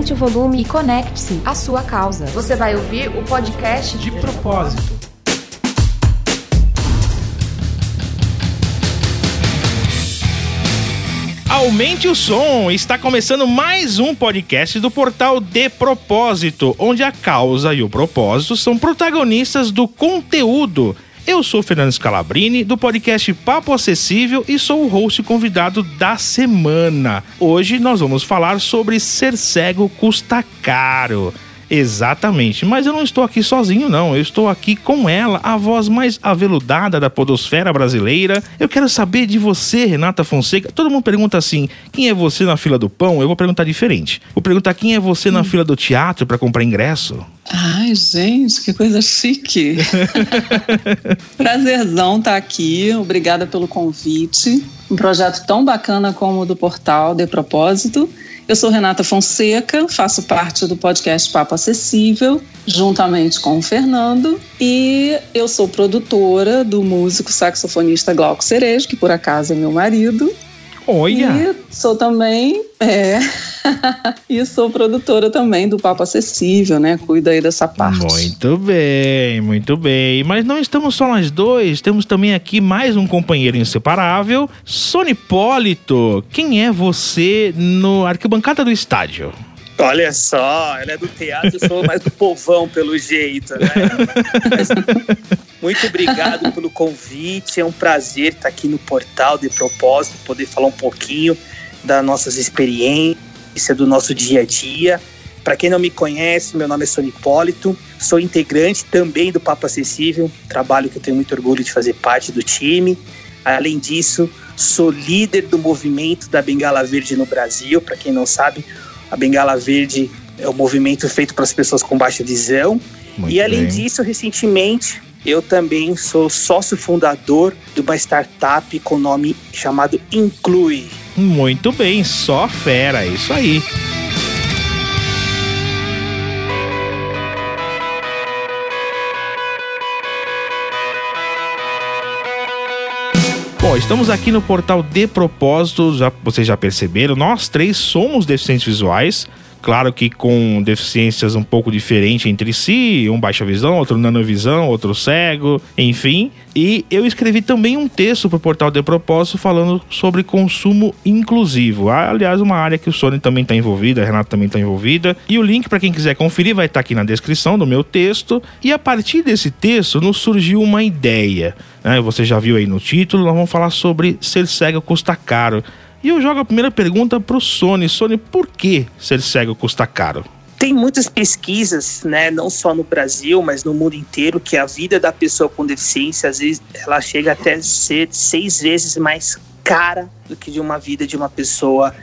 aumente o volume e conecte-se à sua causa. Você vai ouvir o podcast de propósito. Aumente o som! Está começando mais um podcast do portal De Propósito, onde a causa e o propósito são protagonistas do conteúdo. Eu sou Fernando Scalabrini, do podcast Papo Acessível e sou o host convidado da semana. Hoje nós vamos falar sobre ser cego custa caro. Exatamente, mas eu não estou aqui sozinho, não. Eu estou aqui com ela, a voz mais aveludada da podosfera brasileira. Eu quero saber de você, Renata Fonseca. Todo mundo pergunta assim: quem é você na fila do pão? Eu vou perguntar diferente. Vou perguntar quem é você na hum. fila do teatro para comprar ingresso. Ai, gente, que coisa chique. Prazerzão estar tá aqui. Obrigada pelo convite. Um projeto tão bacana como o do portal De Propósito. Eu sou Renata Fonseca, faço parte do podcast Papo Acessível, juntamente com o Fernando, e eu sou produtora do músico saxofonista Glauco Cerejo, que por acaso é meu marido, Olha! E sou também, é, e sou produtora também do Papo Acessível, né? Cuido aí dessa parte. Muito bem, muito bem. Mas não estamos só nós dois, temos também aqui mais um companheiro inseparável, Sony Polito. Quem é você no arquibancada do estádio? Olha só, ela é do teatro, eu sou mais do povão, pelo jeito, né? Mas, muito obrigado pelo convite, é um prazer estar aqui no portal de propósito, poder falar um pouquinho das nossas experiências, do nosso dia a dia. Para quem não me conhece, meu nome é Sônia Hipólito, sou integrante também do Papo Acessível, trabalho que eu tenho muito orgulho de fazer parte do time. Além disso, sou líder do movimento da Bengala Verde no Brasil. Para quem não sabe, a Bengala Verde é um movimento feito para as pessoas com baixa visão. Muito e além bem. disso, recentemente, eu também sou sócio fundador de uma startup com nome chamado Inclui. Muito bem, só fera, isso aí. Bom, estamos aqui no portal De Propósito, já, vocês já perceberam, nós três somos deficientes visuais, Claro que com deficiências um pouco diferentes entre si, um baixa visão, outro nanovisão, outro cego, enfim. E eu escrevi também um texto para o portal De Propósito falando sobre consumo inclusivo. Aliás, uma área que o Sony também está envolvido, a Renata também está envolvida. E o link para quem quiser conferir vai estar tá aqui na descrição do meu texto. E a partir desse texto nos surgiu uma ideia. Né? Você já viu aí no título, nós vamos falar sobre ser cego custa caro. E eu jogo a primeira pergunta para o Sony. Sony, por que ser cego custa caro? Tem muitas pesquisas, né, não só no Brasil, mas no mundo inteiro, que a vida da pessoa com deficiência, às vezes, ela chega até ser seis vezes mais cara do que de uma vida de uma pessoa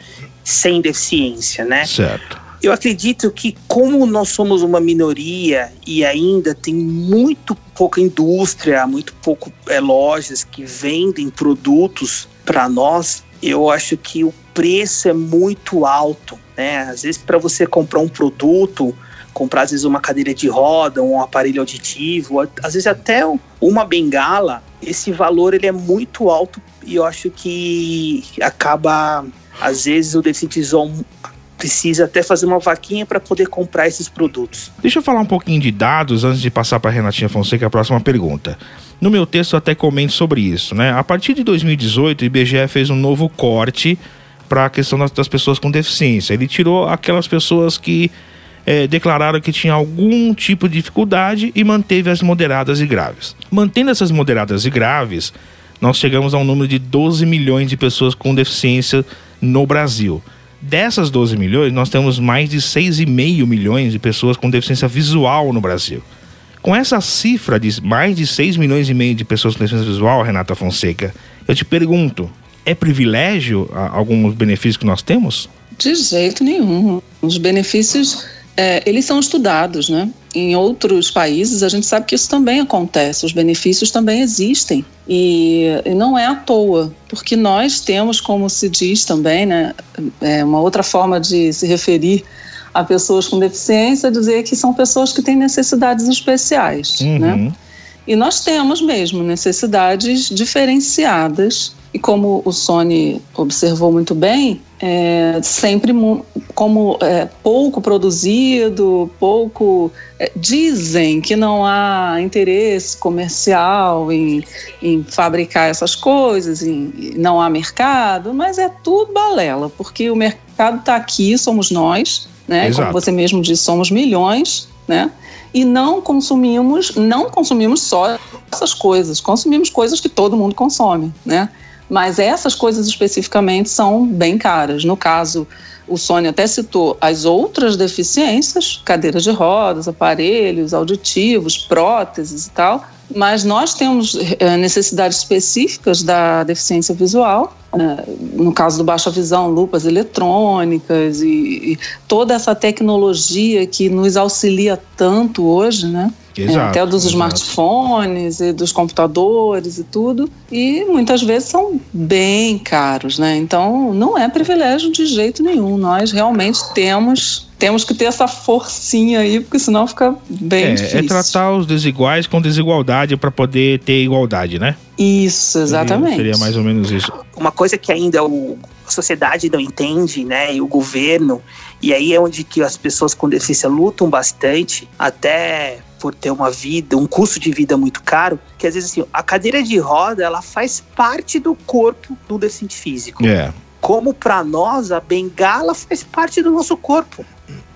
sem deficiência, né? Certo. Eu acredito que, como nós somos uma minoria e ainda tem muito pouca indústria, muito pouco é, lojas que vendem produtos para nós, eu acho que o preço é muito alto, né? Às vezes para você comprar um produto, comprar às vezes uma cadeira de roda, um aparelho auditivo, às vezes até uma bengala, esse valor ele é muito alto e eu acho que acaba às vezes o deficiente precisa até fazer uma vaquinha para poder comprar esses produtos. Deixa eu falar um pouquinho de dados antes de passar para Renatinha Fonseca a próxima pergunta. No meu texto eu até comento sobre isso, né? A partir de 2018, o IBGE fez um novo corte para a questão das, pessoas com deficiência. Ele tirou aquelas pessoas que é, declararam que tinham algum tipo de dificuldade e manteve as moderadas e graves. Mantendo essas moderadas e graves, nós chegamos a um número de 12 milhões de pessoas com deficiência no Brasil. Dessas 12 milhões, nós temos mais de 6,5 milhões de pessoas com deficiência visual no Brasil. Com essa cifra de mais de 6 milhões e meio de pessoas com deficiência visual, Renata Fonseca, eu te pergunto, é privilégio alguns benefícios que nós temos? De jeito nenhum. Os benefícios, é, eles são estudados, né? Em outros países, a gente sabe que isso também acontece, os benefícios também existem. E, e não é à toa, porque nós temos, como se diz também, né, é uma outra forma de se referir a pessoas com deficiência, dizer que são pessoas que têm necessidades especiais, né? uhum. né? E nós temos mesmo necessidades diferenciadas. E como o Sony observou muito bem, é, sempre como é, pouco produzido, pouco. É, dizem que não há interesse comercial em, em fabricar essas coisas, em, não há mercado, mas é tudo balela, porque o mercado está aqui, somos nós, né? Como você mesmo disse, somos milhões, né? E não consumimos, não consumimos só essas coisas, consumimos coisas que todo mundo consome, né? Mas essas coisas especificamente são bem caras. No caso, o Sônia até citou as outras deficiências, cadeiras de rodas, aparelhos auditivos, próteses e tal, mas nós temos é, necessidades específicas da deficiência visual, né? no caso do baixa visão, lupas eletrônicas e, e toda essa tecnologia que nos auxilia tanto hoje, né? Exato, até dos exato. smartphones e dos computadores e tudo, e muitas vezes são bem caros, né? Então não é privilégio de jeito nenhum. Nós realmente temos temos que ter essa forcinha aí, porque senão fica bem é, é difícil. É tratar os desiguais com desigualdade para poder ter igualdade, né? Isso, exatamente. Seria, seria, mais ou menos isso. Uma coisa que ainda o, a sociedade não entende, né, e o governo, e aí é onde que as pessoas com deficiência lutam bastante, até por ter uma vida, um custo de vida muito caro, que às vezes assim, a cadeira de roda, ela faz parte do corpo do deficiente físico. É. Como para nós a bengala faz parte do nosso corpo,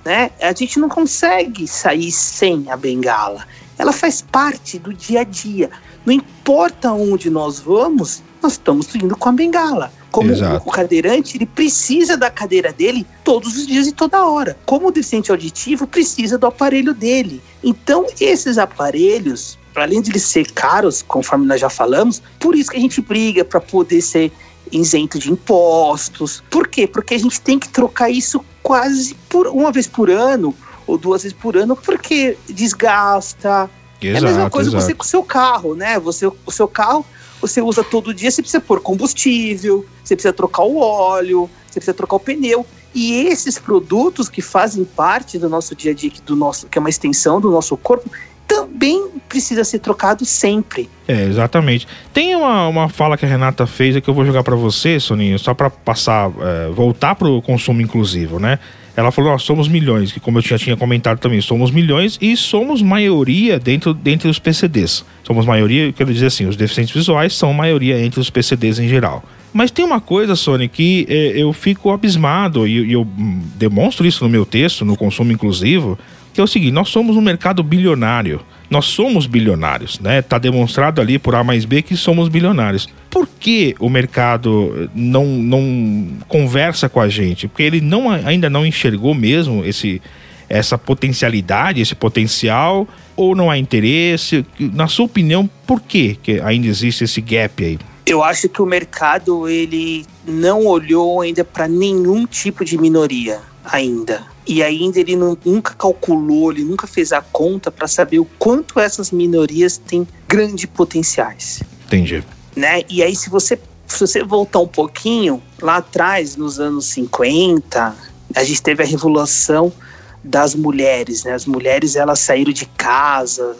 né? A gente não consegue sair sem a bengala. Ela faz parte do dia a dia. Não importa onde nós vamos, nós estamos indo com a bengala. Como Exato. o cadeirante, ele precisa da cadeira dele todos os dias e toda hora. Como o deficiente auditivo precisa do aparelho dele. Então, esses aparelhos, além de eles ser caros, conforme nós já falamos, por isso que a gente briga para poder ser isento de impostos. Por quê? Porque a gente tem que trocar isso quase por uma vez por ano ou duas vezes por ano, porque desgasta. Exato, é a mesma coisa exato. você com o seu carro, né? Você, o seu carro você usa todo dia, você precisa pôr combustível, você precisa trocar o óleo, você precisa trocar o pneu. E esses produtos que fazem parte do nosso dia a dia, do nosso, que é uma extensão do nosso corpo, também precisa ser trocado sempre. É, exatamente. Tem uma, uma fala que a Renata fez que eu vou jogar para você, Soninho, só para passar, é, voltar para o consumo inclusivo, né? Ela falou, nós somos milhões, que como eu já tinha comentado também, somos milhões e somos maioria dentro, dentro dos PCDs. Somos maioria, quero dizer assim, os deficientes visuais são maioria entre os PCDs em geral. Mas tem uma coisa, Sony, que é, eu fico abismado e, e eu hum, demonstro isso no meu texto, no consumo inclusivo, que é o seguinte: nós somos um mercado bilionário. Nós somos bilionários, né? Tá demonstrado ali por A mais B que somos bilionários. Por que o mercado não, não conversa com a gente? Porque ele não, ainda não enxergou mesmo esse, essa potencialidade, esse potencial, ou não há interesse? Na sua opinião, por que, que ainda existe esse gap aí? Eu acho que o mercado ele não olhou ainda para nenhum tipo de minoria ainda. E ainda ele não, nunca calculou, ele nunca fez a conta para saber o quanto essas minorias têm grandes potenciais. Entendi. Né? E aí, se você, se você voltar um pouquinho, lá atrás, nos anos 50, a gente teve a revolução das mulheres, né? As mulheres elas saíram de casa,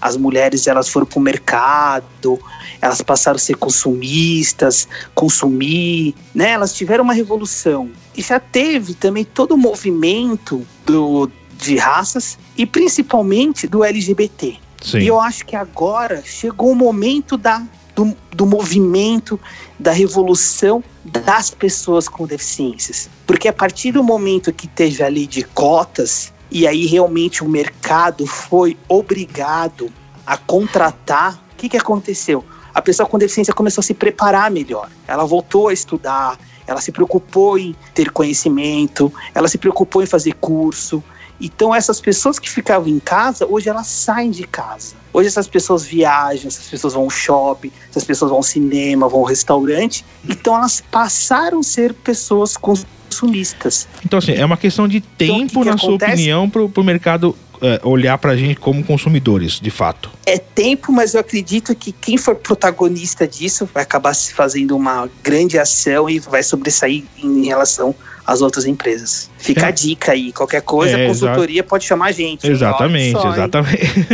as mulheres elas foram para o mercado, elas passaram a ser consumistas, consumir, né? Elas tiveram uma revolução. E já teve também todo o movimento do, de raças e principalmente do LGBT. Sim. E eu acho que agora chegou o momento da, do, do movimento, da revolução das pessoas com deficiências. Porque a partir do momento que teve a lei de cotas, e aí realmente o mercado foi obrigado a contratar. O que, que aconteceu? A pessoa com deficiência começou a se preparar melhor. Ela voltou a estudar, ela se preocupou em ter conhecimento, ela se preocupou em fazer curso. Então essas pessoas que ficavam em casa, hoje elas saem de casa. Hoje essas pessoas viajam, essas pessoas vão ao shopping, essas pessoas vão ao cinema, vão ao restaurante. Então elas passaram a ser pessoas consumistas. Então assim, é uma questão de tempo, então, que na que sua opinião, para o mercado é, olhar para a gente como consumidores, de fato. É tempo, mas eu acredito que quem for protagonista disso vai acabar se fazendo uma grande ação e vai sobressair em relação as outras empresas. Fica É. a dica aí, qualquer coisa, É, a consultoria pode chamar a gente. Exatamente, só, exatamente.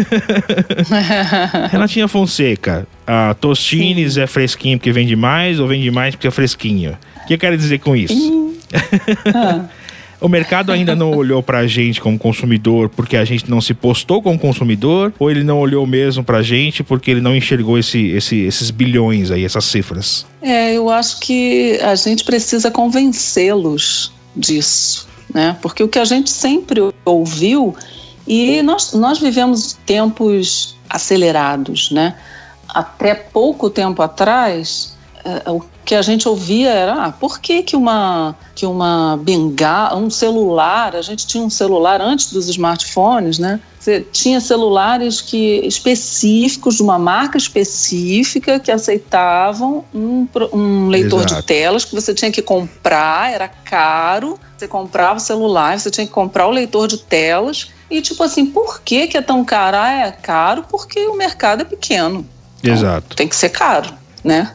Renatinha Fonseca, a Tostines é fresquinho porque vende mais ou vende mais porque é fresquinho? O que eu quero dizer com isso? O mercado ainda não olhou pra gente como consumidor porque a gente não se postou como consumidor, ou ele não olhou mesmo pra gente porque ele não enxergou esse, esse- esses bilhões aí, essas cifras? É, eu acho que a gente precisa convencê-los disso, né? Porque o que a gente sempre ouviu e nós, nós vivemos tempos acelerados, né? Até pouco tempo atrás, eh, o que a gente ouvia era, ah, por que que uma que uma bengala, um celular, a gente tinha um celular antes dos smartphones, né? Você tinha celulares que específicos de uma marca específica que aceitavam um, um leitor Exato. de telas que você tinha que comprar, era caro. Você comprava o celular, você tinha que comprar o leitor de telas. E tipo assim, por que, que é tão caro? Ah, é caro porque o mercado é pequeno. Então, Exato. Tem que ser caro, né?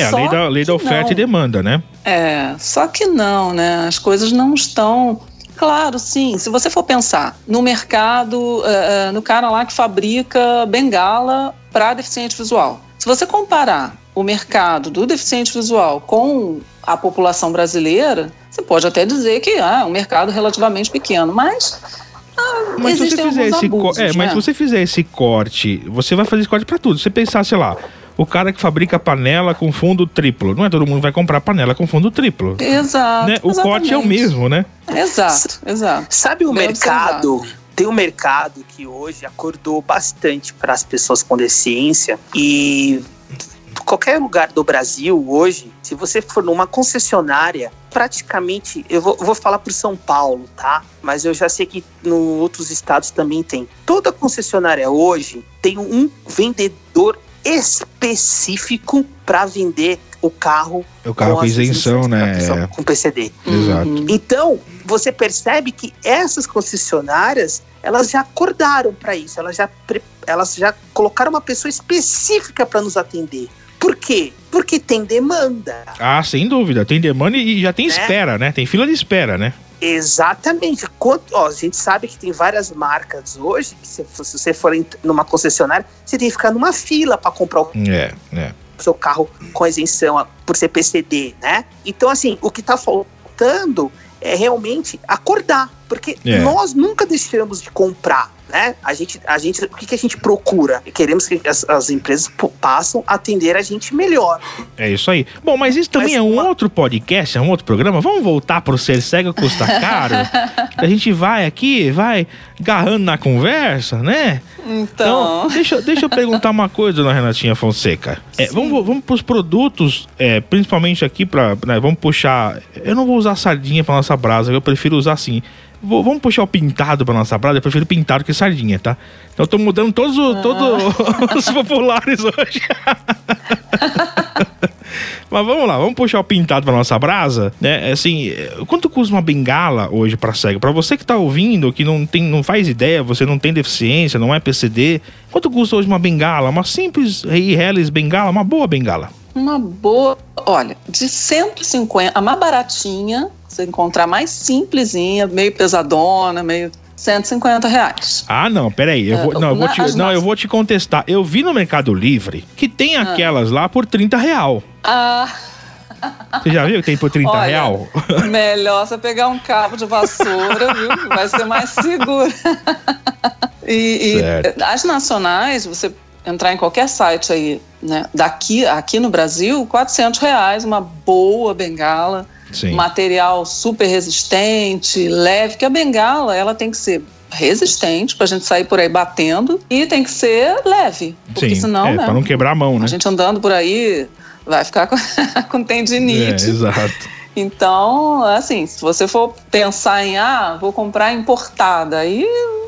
É a lei da, lei da oferta não. e demanda, né? É, só que não, né? As coisas não estão. Claro, sim. Se você for pensar no mercado, eh, no cara lá que fabrica bengala para deficiente visual. Se você comparar o mercado do deficiente visual com a população brasileira, você pode até dizer que ah, é um mercado relativamente pequeno, mas, ah, Mas se você fizer esse abusos, é, mas né? se você fizer esse corte, você vai fazer esse corte pra tudo. Se você pensar, sei lá, o cara que fabrica panela com fundo triplo, não é todo mundo que vai comprar panela com fundo triplo. Exato. né? O corte é o mesmo, né? Exato, exato. Sabe o Bem mercado? Tem um mercado que hoje acordou bastante para as pessoas com deficiência e qualquer lugar do Brasil hoje, se você for numa concessionária, praticamente, eu vou, eu vou falar por São Paulo, tá? Mas eu já sei que em outros estados também tem. Toda concessionária hoje tem um vendedor específico para vender o carro O carro com as isenção, licenças né? pra pessoa Com PCD. Exato. Uhum. Então, você percebe que essas concessionárias, elas já acordaram para isso, elas já, elas já colocaram uma pessoa específica para nos atender. Por quê? Porque tem demanda. Ah, sem dúvida. Tem demanda e já tem Né? espera, né? Tem fila de espera, né? Exatamente. Quanto, ó, a gente sabe que tem várias marcas hoje, que se, se você for em- numa concessionária, você tem que ficar numa fila para comprar o É, é. seu carro com isenção por ser PCD, né? Então, assim, o que tá faltando é realmente acordar, porque É. nós nunca deixamos de comprar, né? A gente, a gente, o que, que a gente procura? Queremos que as, as empresas passam a atender a gente melhor. É isso aí. Bom, mas isso também Mas é um uma- outro podcast, é um outro programa. Vamos voltar pro Ser Cego Custa Caro? a gente vai aqui, vai agarrando na conversa, né? Então, Então, deixa, eu- deixa eu perguntar uma coisa, dona Renatinha Fonseca. É, vamos, vamos pros produtos, é, principalmente aqui pra. né, vamos puxar. Eu não vou usar sardinha pra nossa brasa, eu prefiro usar assim. Vou- vamos puxar o pintado pra nossa brasa, eu prefiro pintado que sardinha, tá? Então eu tô mudando todos, o- todos os populares hoje. Mas vamos lá, vamos puxar o pintado pra nossa brasa, né? Assim, é, quanto custa uma bengala hoje pra cego? Pra você que tá ouvindo, que não tem, não faz ideia, você não tem deficiência, não é PCD, quanto custa hoje uma bengala? Uma simples e Hellis bengala, uma boa bengala. uma boa. Olha, de 150, a mais baratinha, você encontrar mais simplesinha, meio pesadona, meio. 150 reais. Ah, não, peraí. Eu É, vou, não, eu vou te, não, eu vou te contestar. Eu vi no Mercado Livre que tem Ah. aquelas lá por 30 real. Ah, Você já viu que tem por 30 Olha, real? melhor você pegar um cabo de vassoura, viu? Vai ser mais seguro. e e as nacionais, você entrar em qualquer site aí, né? Daqui, aqui no Brasil, 400 reais, uma boa bengala. Sim. material super resistente, leve, que a bengala ela tem que ser resistente pra gente sair por aí batendo e tem que ser leve, porque Sim, senão, é, né, pra não quebrar a mão, né? a gente andando por aí vai ficar com, com É, tendinite. exato. Então, assim, se você for pensar em ah, vou comprar importada, aí,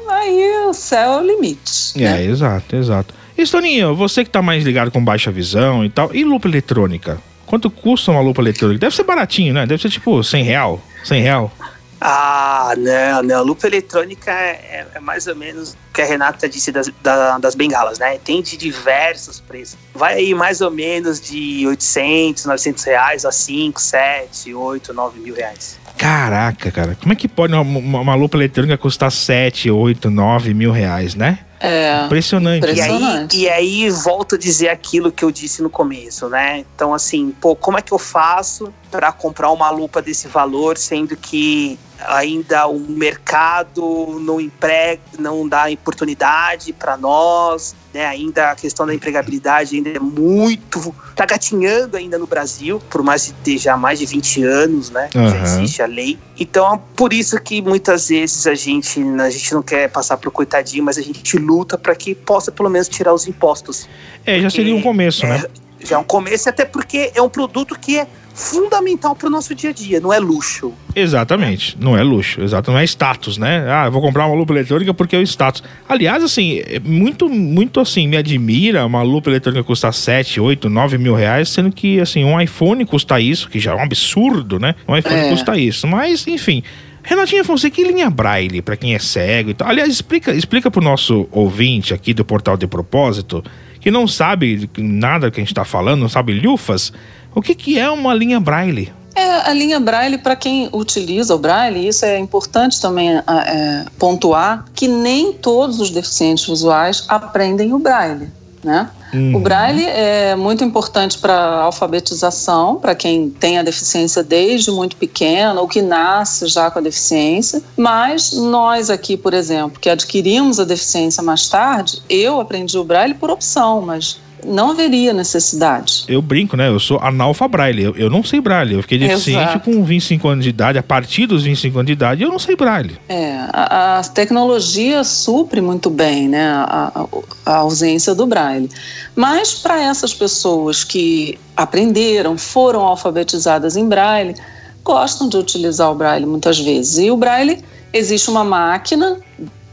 aí o céu é o limite. É, né? exato, exato. E Toninho, você que tá mais ligado com baixa visão e tal, e lupa eletrônica? Quanto custa uma lupa eletrônica? Deve ser baratinho, né? Deve ser tipo 100 real. 100 real. Ah, não, não. A lupa eletrônica é, é mais ou menos o que a Renata disse das, da- das bengalas, né? Tem de diversos preços. Vai aí mais ou menos de 800, 900 reais a 5, 7, 8, 9 mil reais. Caraca, cara. Como é que pode uma, uma, uma lupa eletrônica custar 7, 8, 9 mil reais, né? É. Impressionante. E aí, Impressionante. e aí volto a dizer aquilo que eu disse no começo, né? Então, assim, pô, como é que eu faço para comprar uma lupa desse valor, sendo que ainda o mercado não emprega, não dá oportunidade para nós, né? Ainda a questão da empregabilidade ainda é muito, tá gatinhando ainda no Brasil, por mais de ter já mais de 20 anos, né? Já Aham. existe a lei. Então, por isso que muitas vezes a gente, a gente não quer passar pro coitadinho, mas a gente luta para que possa pelo menos tirar os impostos. É, já seria um começo, né? É, já é um começo, até porque é um produto que é fundamental para o nosso dia a dia, não é luxo. Exatamente. Não é luxo, exato. Não é status, né? Ah, eu vou comprar uma lupa eletrônica porque é o status. Aliás, assim, é muito, muito assim, me admira uma lupa eletrônica custar 7, 8, 9 mil reais, sendo que, assim, um iPhone custa isso, que já é um absurdo, né? Um iPhone É. custa isso. Mas, enfim. Renatinha Fonseca, que linha braille para quem é cego e tal? Aliás, explica, explica pro nosso ouvinte aqui do Portal de Propósito, que não sabe nada que a gente tá falando, não sabe lufas, o que que é uma linha braille? É, a linha Braille, para quem utiliza o Braille, isso é importante também é, pontuar, que nem todos os deficientes visuais aprendem o Braille, né? Uhum. O Braille é muito importante para a alfabetização, para quem tem a deficiência desde muito pequeno ou que nasce já com a deficiência. Mas nós aqui, por exemplo, que adquirimos a deficiência mais tarde, eu aprendi o Braille por opção, mas não haveria necessidade. Eu brinco, né? Eu sou analfa braille. Eu, eu não sei braille. Eu fiquei deficiente com 25 anos de idade. A partir dos 25 anos de idade, eu não sei braille. É, a, a tecnologia supre muito bem né, a, a- a ausência do braille. Mas para essas pessoas que aprenderam, foram alfabetizadas em braille, gostam de utilizar o braille muitas vezes. E o braille, existe uma máquina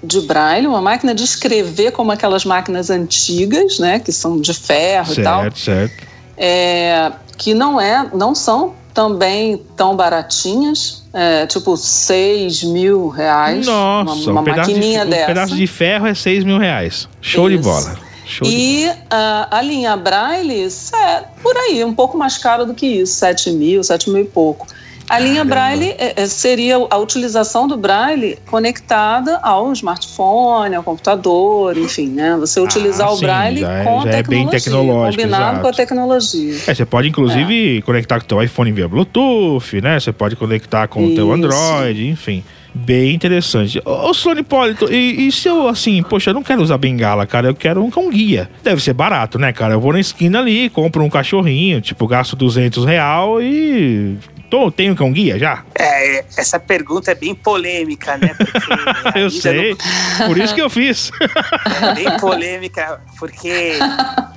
de braille, uma máquina de escrever como aquelas máquinas antigas, né, que são de ferro e tal Certo, certo. é, que não é, não são também tão baratinhas, é, tipo 6 mil reais, Nossa, uma, uma um, pedaço de, maquininha um dessa. pedaço de ferro é 6 mil reais. Show de Isso. bola. Show de E ah, a linha Braille é por aí, um pouco mais caro do que isso, 7 mil, 7 mil e pouco. A linha. Braille é, é, seria a utilização do Braille conectada ao smartphone, ao computador, enfim, né? Você utilizar o Ah, sim, Braille já é- com já é bem tecnologia, tecnológico, combinado exato. com a tecnologia. É, você pode inclusive conectar com o teu iPhone via Bluetooth, né? Você pode conectar com o teu. Android, enfim. Bem interessante. Ô, Sônia Hipólito, e, e se eu, assim, poxa, eu não quero usar bengala, cara, eu quero um cão guia. Deve ser barato, né, cara? Eu vou na esquina ali, compro um cachorrinho, tipo, gasto 200 real e... Tô, tenho cão guia já? É, essa pergunta é bem polêmica, né? Eu sei, por isso que eu fiz. não- É bem polêmica, porque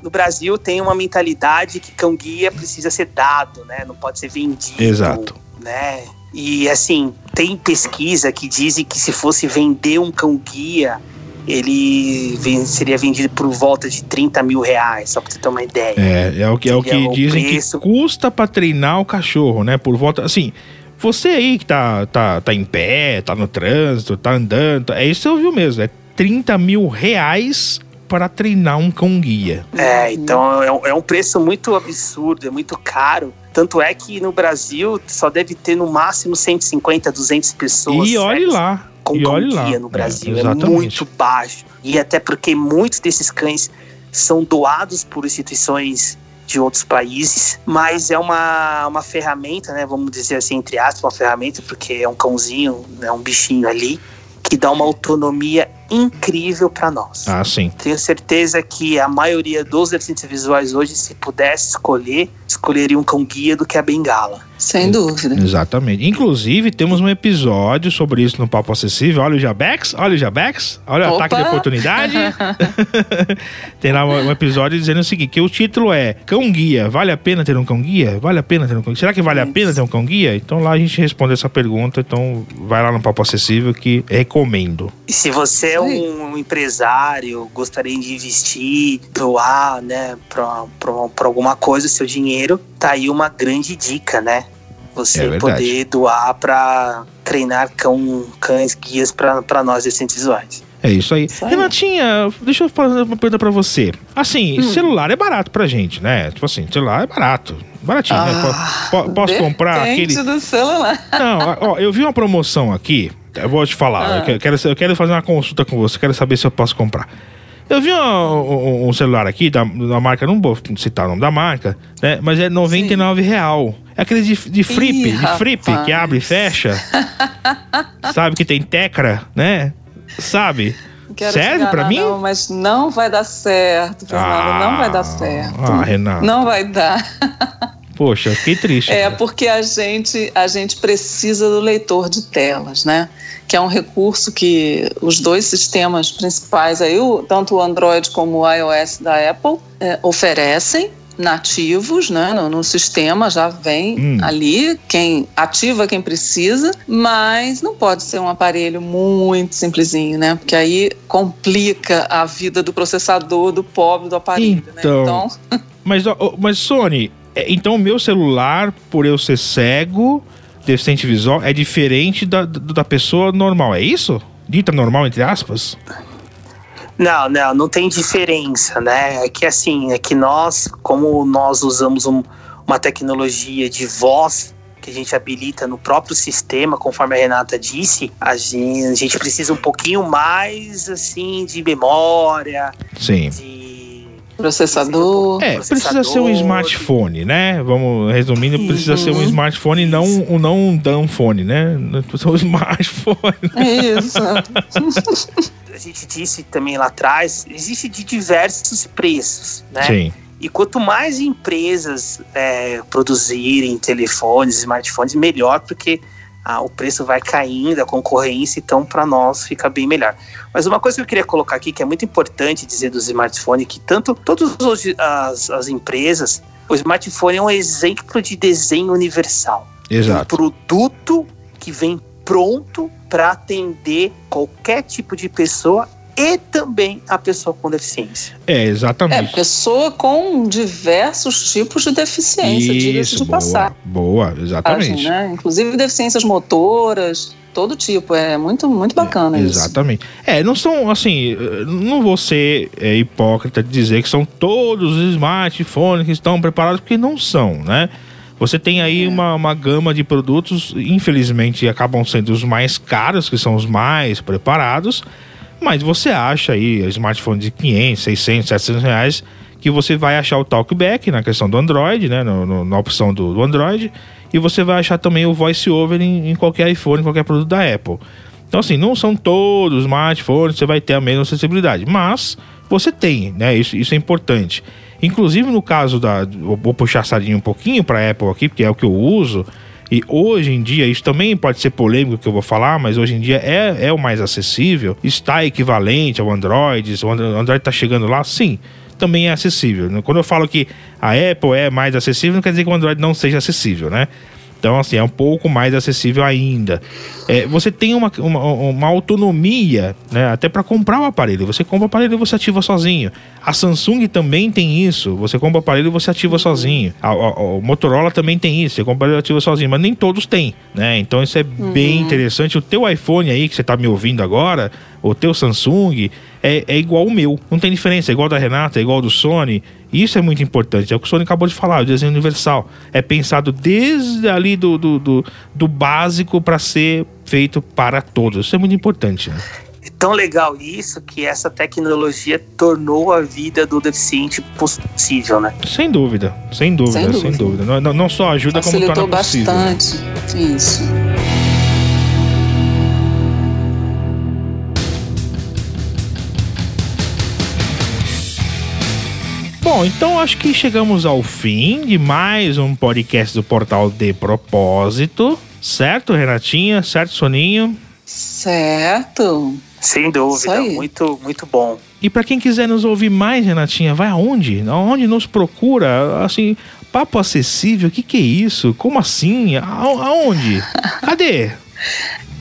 no Brasil tem uma mentalidade que cão guia precisa ser dado, né? Não pode ser vendido. Exato. Né? E assim, tem pesquisa que dizem que se fosse vender um cão guia, ele seria vendido por volta de 30 mil reais, só pra você ter uma ideia. É, é o que, é o que o dizem preço. que custa pra treinar o cachorro, né? Por volta. Assim, você aí que tá, tá, tá em pé, tá no trânsito, tá andando, é isso que você ouviu mesmo. É 30 mil reais para treinar um cão guia. É, então é um, é um preço muito absurdo, é muito caro. Tanto é que no Brasil só deve ter no máximo 150, 200 pessoas. e olhe certo? lá. com e cão olhe lá. guia no Brasil. É, exatamente. muito baixo. E até porque muitos desses cães são doados por instituições de outros países, mas é uma, uma ferramenta, né? Vamos dizer assim, entre aspas, uma ferramenta, porque é um cãozinho, é um bichinho ali, que dá uma autonomia incrível para nós. Ah, sim. Tenho certeza que a maioria dos deficientes visuais hoje, se pudesse escolher, escolheria um cão guia do que a bengala. Sem dúvida. Exatamente. Inclusive, temos um episódio sobre isso no Papo Acessível. Olha o Jabex, olha o Jabex, olha o Opa! ataque de oportunidade. Tem lá um episódio dizendo o seguinte: que o título é Cão Guia. Vale a pena ter um cão guia? Vale a pena ter um cão guia? Será que vale a pena ter um cão guia? Então lá a gente responde essa pergunta. Então vai lá no Papo Acessível que recomendo. E se você é um empresário, gostaria de investir, doar, né, pra, pra, pra alguma coisa o seu dinheiro, tá aí uma grande dica, né? É Você verdade. poder doar pra treinar cão, cães guias pra pra nós deficientes visuais. É isso aí. Isso aí. Renatinha, deixa eu fazer uma pergunta pra você. Assim, Hum. celular é barato pra gente, né? Tipo assim, celular é barato. Baratinho, né? Po- po- Posso comprar aquele. Do celular. Não, ó, eu vi uma promoção aqui. Eu vou te falar. Ah. Eu, quero, eu quero fazer uma consulta com você. Quero saber se eu posso comprar. Eu vi uma- um, um celular aqui da, da marca, não vou citar o nome da marca, né? Mas é R$ 99 real. É aquele de, de flip, Ih, de flip, rapaz. que abre e fecha. Sabe que tem tecra, né? Sabe? Quero Serve pra enganar, mim? Não, mas não vai dar certo, Fernando. não vai dar certo. Ah, Renato. Não vai dar. Poxa, fiquei triste. É cara. porque a gente, a gente precisa do leitor de telas, né? Que é um recurso que os dois sistemas principais, aí, tanto o Android como o iOS da Apple, é, oferecem nativos, né? No, no sistema já vem Hum. ali quem ativa quem precisa, mas não pode ser um aparelho muito simplesinho, né? Porque aí complica a vida do processador do pobre do aparelho, Então, né? Então, Mas, ó, ó, mas Sony, é, então o meu celular, por eu ser cego, deficiente visual, é diferente da, da pessoa normal, é isso? Dita normal, entre aspas? Não, não, não tem diferença, né? É que assim, é que nós, como nós usamos um- uma tecnologia de voz que a gente habilita no próprio sistema, conforme a Renata disse, a gente, a gente precisa um pouquinho mais assim de memória, Sim. de processador. É, precisa ser um smartphone, né? Vamos resumindo, precisa ser um smartphone e não, um- não um downphone, né? Precisa ser um smartphone. É Isso. a gente disse também lá atrás, existe de diversos preços, né? Sim. E quanto mais empresas é, produzirem telefones, smartphones, melhor, porque ah, o preço vai caindo, a concorrência, então para nós fica bem melhor. Mas uma coisa que eu queria colocar aqui, que é muito importante dizer do smartphone, que tanto todas as, as empresas, o smartphone é um exemplo de desenho universal. Um Exato. produto que vem pronto para atender qualquer tipo de pessoa e também a pessoa com deficiência. É, É, exatamente. pessoa com diversos tipos de deficiência, diga-se de boa, passagem, boa, exatamente. né? Inclusive deficiências motoras, todo tipo. É muito, muito bacana isso. Exatamente. É, não são assim, não vou ser é, hipócrita de dizer que são todos os smartphones que estão preparados, porque não são, né? Você tem aí uma, uma gama de produtos, infelizmente acabam sendo os mais caros, que são os mais preparados, mas você acha aí smartphone de 500, 600, 700 reais que você vai achar o talkback na questão do Android, né, no- no- na opção do, do Android, e você vai achar também o voice-over em, em qualquer iPhone, em qualquer produto da Apple. Então, assim, não são todos os smartphones você vai ter a mesma acessibilidade, mas você tem, né? Isso, isso é importante. Inclusive, no caso da. Vou puxar a sardinha um pouquinho para Apple aqui, porque é o que eu uso. E hoje em dia, isso também pode ser polêmico que eu vou falar, mas hoje em dia é, é o mais acessível, está equivalente ao Android, o Andro- o Android está chegando lá, sim, também é acessível. Quando eu falo que a Apple é mais acessível, não quer dizer que o Android não seja acessível, né? Então, assim, é um pouco mais acessível ainda. É, você tem uma, uma, uma autonomia, né? Até para comprar o aparelho. Você compra o aparelho e você ativa sozinho. A Samsung também tem isso. Você compra o aparelho e você ativa sozinho. A- a- o Motorola também tem isso. Você compra o aparelho e ativa sozinho. Mas nem todos têm, né? Então, isso é bem interessante. O teu iPhone aí, que você tá me ouvindo agora, o teu Samsung, é, é igual o meu. Não tem diferença. É igual da Renata, é igual do Sony. Isso é muito importante. É o que o Sony acabou de falar, o desenho universal. É pensado desde ali do, do, do, do básico para ser feito para todos. Isso é muito importante. Né? É tão legal isso que essa tecnologia tornou a vida do deficiente possível, né? Sem dúvida, sem dúvida, sem Sem dúvida. dúvida. Não, não- só ajuda, como Facilitou torna possível. bastante. Isso. Bom, então acho que chegamos ao fim de mais um podcast do Portal de Propósito. Certo, Renatinha? Certo, Soninho? Certo. Sem dúvida, muito, muito bom. E para quem quiser nos ouvir mais, Renatinha, vai aonde? Aonde nos procura? Assim, papo acessível, o que, que é isso? Como assim? A- Aonde? Cadê?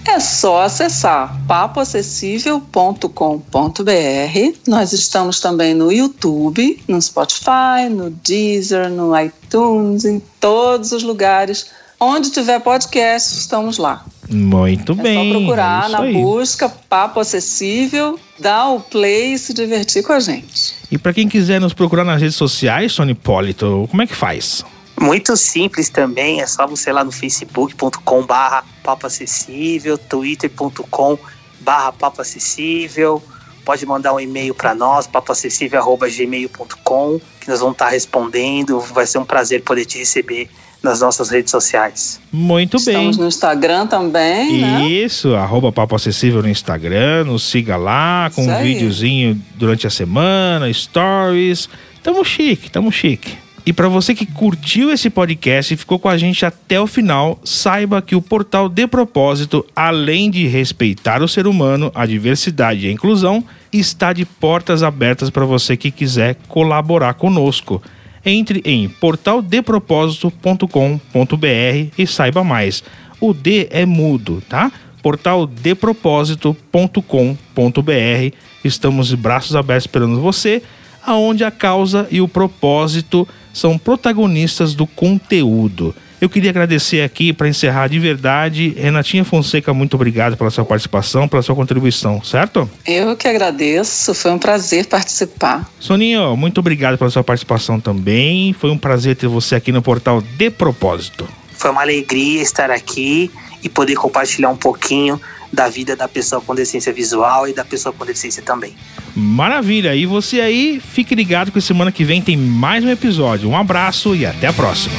É só acessar papoacessível.com.br. Nós estamos também no YouTube, no Spotify, no Deezer, no iTunes, em todos os lugares. Onde tiver podcast, estamos lá. Muito é bem. só procurar é na aí. busca Papo Acessível, dar o play e se divertir com a gente. E para quem quiser nos procurar nas redes sociais, Sônia Hipólito, como é que faz? Muito simples também, é só você ir lá no facebook.com barra papo acessível, twitter.com barra papo acessível, pode mandar um e-mail para nós, papoacessível.gmail.com, que nós vamos estar respondendo, vai ser um prazer poder te receber nas nossas redes sociais. Muito bem. Estamos no Instagram também, né? Isso, arroba Papo Acessível no Instagram, nos siga lá com Isso um aí. videozinho durante a semana, stories. Tamo chique, tamo chique. E para você que curtiu esse podcast e ficou com a gente até o final, saiba que o portal De Propósito, além de respeitar o ser humano, a diversidade e a inclusão, está de portas abertas para você que quiser colaborar conosco. Entre em portaldepropósito.com.br e saiba mais. O D é mudo, tá? portaldepropósito.com.br. Estamos de braços abertos esperando você, aonde a causa e o propósito são protagonistas do conteúdo. Eu queria agradecer aqui para encerrar de verdade, Renatinha Fonseca, muito obrigado pela sua participação, pela sua contribuição, certo? Eu que agradeço, foi um prazer participar. Soninho, muito obrigado pela sua participação também. Foi um prazer ter você aqui no portal De Propósito. Foi uma alegria estar aqui e poder compartilhar um pouquinho da vida da pessoa com deficiência visual e da pessoa com deficiência também. Maravilha! E você aí, fique ligado que semana que vem tem mais um episódio. Um abraço e até a próxima.